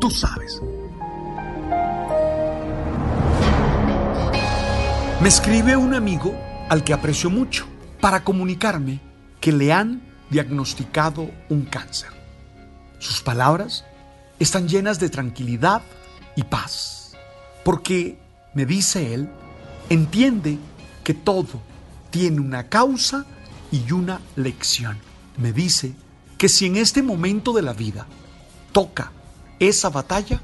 Tú sabes. Me escribe un amigo al que aprecio mucho para comunicarme que le han diagnosticado un cáncer. Sus palabras están llenas de tranquilidad y paz, porque, me dice él, entiende que todo tiene una causa y una lección. Me dice que si en este momento de la vida toca esa batalla,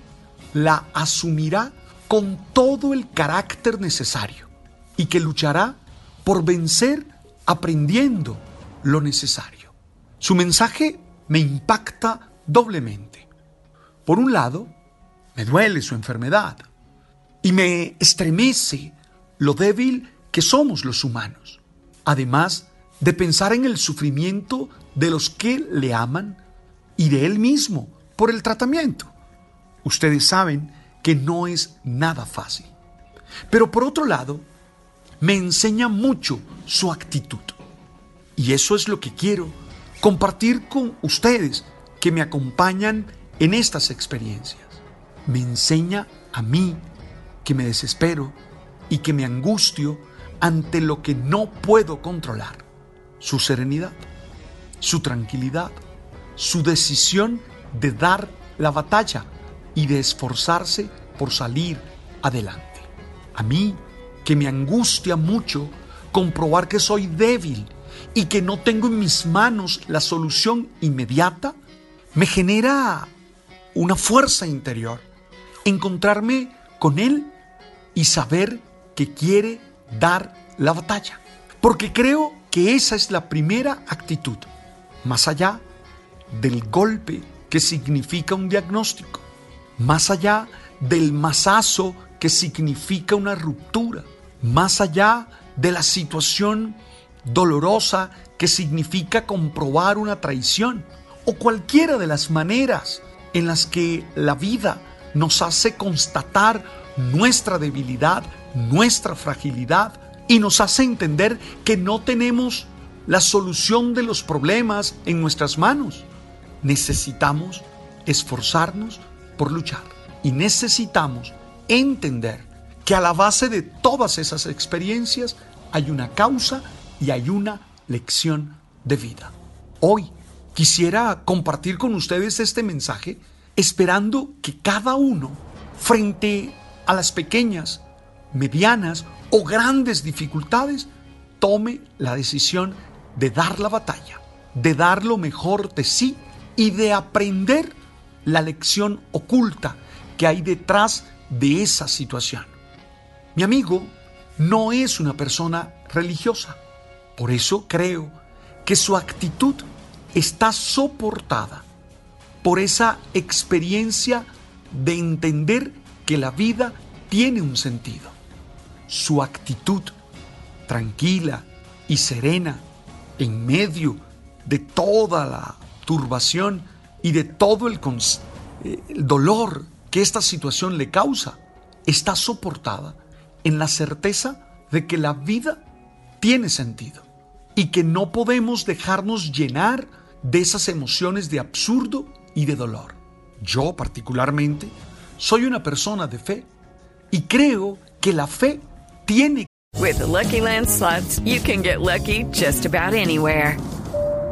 la asumirá con todo el carácter necesario y que luchará por vencer aprendiendo lo necesario. Su mensaje me impacta doblemente. Por un lado, me duele su enfermedad y me estremece lo débil que somos los humanos, además de pensar en el sufrimiento de los que le aman y de él mismo por el tratamiento. Ustedes saben que no es nada fácil. Pero por otro lado, me enseña mucho su actitud. Y eso es lo que quiero compartir con ustedes que me acompañan en estas experiencias. Me enseña a mí que me desespero y que me angustio ante lo que no puedo controlar. Su serenidad, su tranquilidad, su decisión de dar la batalla y de esforzarse por salir adelante. A mí que me angustia mucho comprobar que soy débil y que no tengo en mis manos la solución inmediata, me genera una fuerza interior. Encontrarme con Él y saber que quiere dar la batalla. Porque creo que esa es la primera actitud, más allá del golpe que significa un diagnóstico, más allá del masazo que significa una ruptura, más allá de la situación dolorosa que significa comprobar una traición o cualquiera de las maneras en las que la vida nos hace constatar nuestra debilidad, nuestra fragilidad y nos hace entender que no tenemos la solución de los problemas en nuestras manos. Necesitamos esforzarnos por luchar y necesitamos entender que a la base de todas esas experiencias hay una causa y hay una lección de vida. Hoy quisiera compartir con ustedes este mensaje esperando que cada uno, frente a las pequeñas, medianas o grandes dificultades, tome la decisión de dar la batalla, de dar lo mejor de sí y de aprender la lección oculta que hay detrás de esa situación. Mi amigo no es una persona religiosa. Por eso creo que su actitud está soportada por esa experiencia de entender que la vida tiene un sentido. Su actitud tranquila y serena en medio de toda la turbación y de todo el, dolor que esta situación le causa, está soportada en la certeza de que la vida tiene sentido y que no podemos dejarnos llenar de esas emociones de absurdo y de dolor. Yo particularmente soy una persona de fe y creo que la fe tiene With the Lucky Land slots, you can get lucky just about anywhere.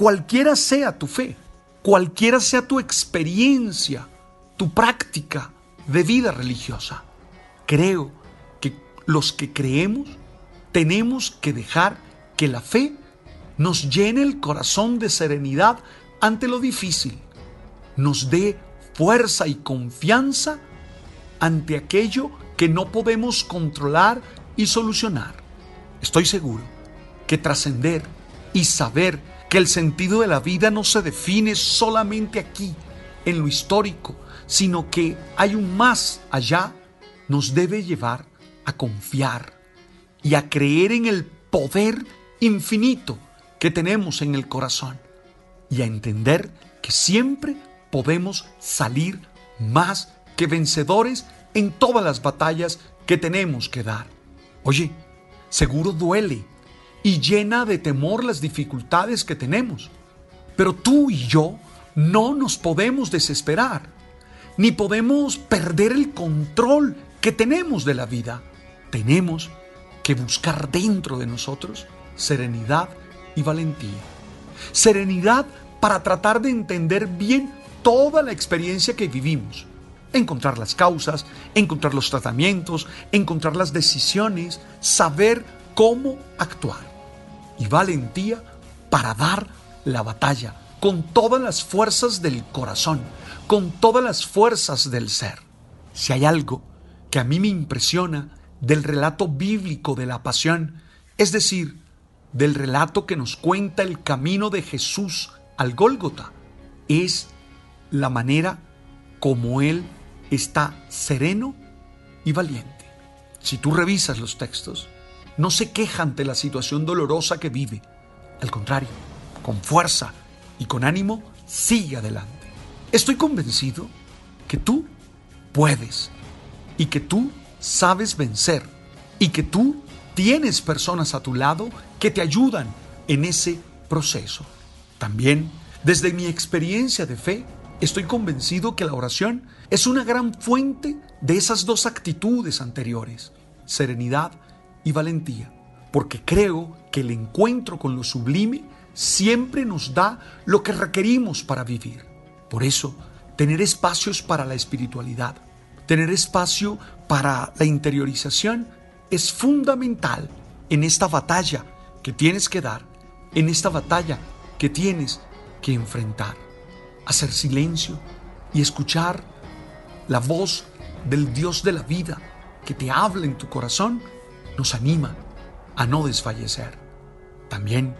Cualquiera sea tu fe, cualquiera sea tu experiencia, tu práctica de vida religiosa. Creo que los que creemos tenemos que dejar que la fe nos llene el corazón de serenidad ante lo difícil, nos dé fuerza y confianza ante aquello que no podemos controlar y solucionar. Estoy seguro que trascender y saber que el sentido de la vida no se define solamente aquí, en lo histórico, sino que hay un más allá, nos debe llevar a confiar y a creer en el poder infinito que tenemos en el corazón y a entender que siempre podemos salir más que vencedores en todas las batallas que tenemos que dar. Oye, seguro duele y llena de temor las dificultades que tenemos, pero tú y yo no nos podemos desesperar, ni podemos perder el control que tenemos de la vida. Tenemos que buscar dentro de nosotros serenidad y valentía. Serenidad para tratar de entender bien toda la experiencia que vivimos. Encontrar las causas, encontrar los tratamientos, encontrar las decisiones, saber cómo actuar. Y valentía para dar la batalla con todas las fuerzas del corazón, con todas las fuerzas del ser. Si hay algo que a mí me impresiona del relato bíblico de la pasión, es decir, del relato que nos cuenta el camino de Jesús al Gólgota es la manera como Él está sereno y valiente. Si tú revisas los textos, no se queja ante la situación dolorosa que vive. Al contrario, con fuerza y con ánimo, sigue adelante. Estoy convencido que tú puedes y que tú sabes vencer y que tú tienes personas a tu lado que te ayudan en ese proceso. También, desde mi experiencia de fe, estoy convencido que la oración es una gran fuente de esas dos actitudes anteriores, serenidad y valentía, porque creo que el encuentro con lo sublime siempre nos da lo que requerimos para vivir. Por eso, tener espacios para la espiritualidad, tener espacio para la interiorización es fundamental en esta batalla que tienes que dar, en esta batalla que tienes que enfrentar. Hacer silencio y escuchar la voz del Dios de la vida que te habla en tu corazón nos anima a no desfallecer. También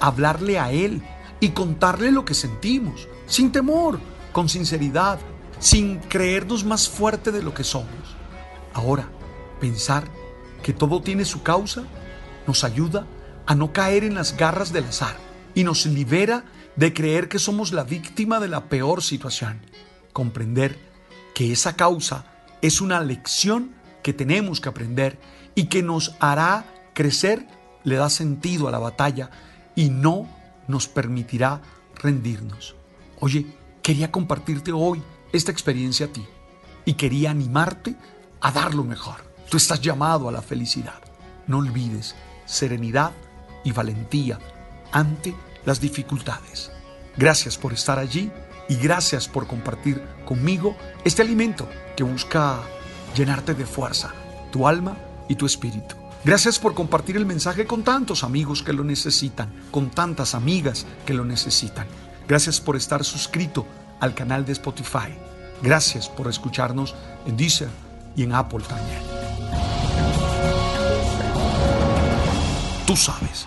hablarle a Él y contarle lo que sentimos, sin temor, con sinceridad, sin creernos más fuerte de lo que somos. Ahora, pensar que todo tiene su causa, nos ayuda a no caer en las garras del azar y nos libera de creer que somos la víctima de la peor situación. Comprender que esa causa es una lección que tenemos que aprender y que nos hará crecer, le da sentido a la batalla y no nos permitirá rendirnos. Oye, quería compartirte hoy esta experiencia a ti y quería animarte a dar lo mejor. Tú estás llamado a la felicidad. No olvides serenidad y valentía ante las dificultades. Gracias por estar allí y gracias por compartir conmigo este alimento que busca llenarte de fuerza, tu alma y tu espíritu. Gracias por compartir el mensaje con tantos amigos que lo necesitan, con tantas amigas que lo necesitan. Gracias por estar suscrito al canal de Spotify. Gracias por escucharnos en Deezer y en Apple también. Tú sabes.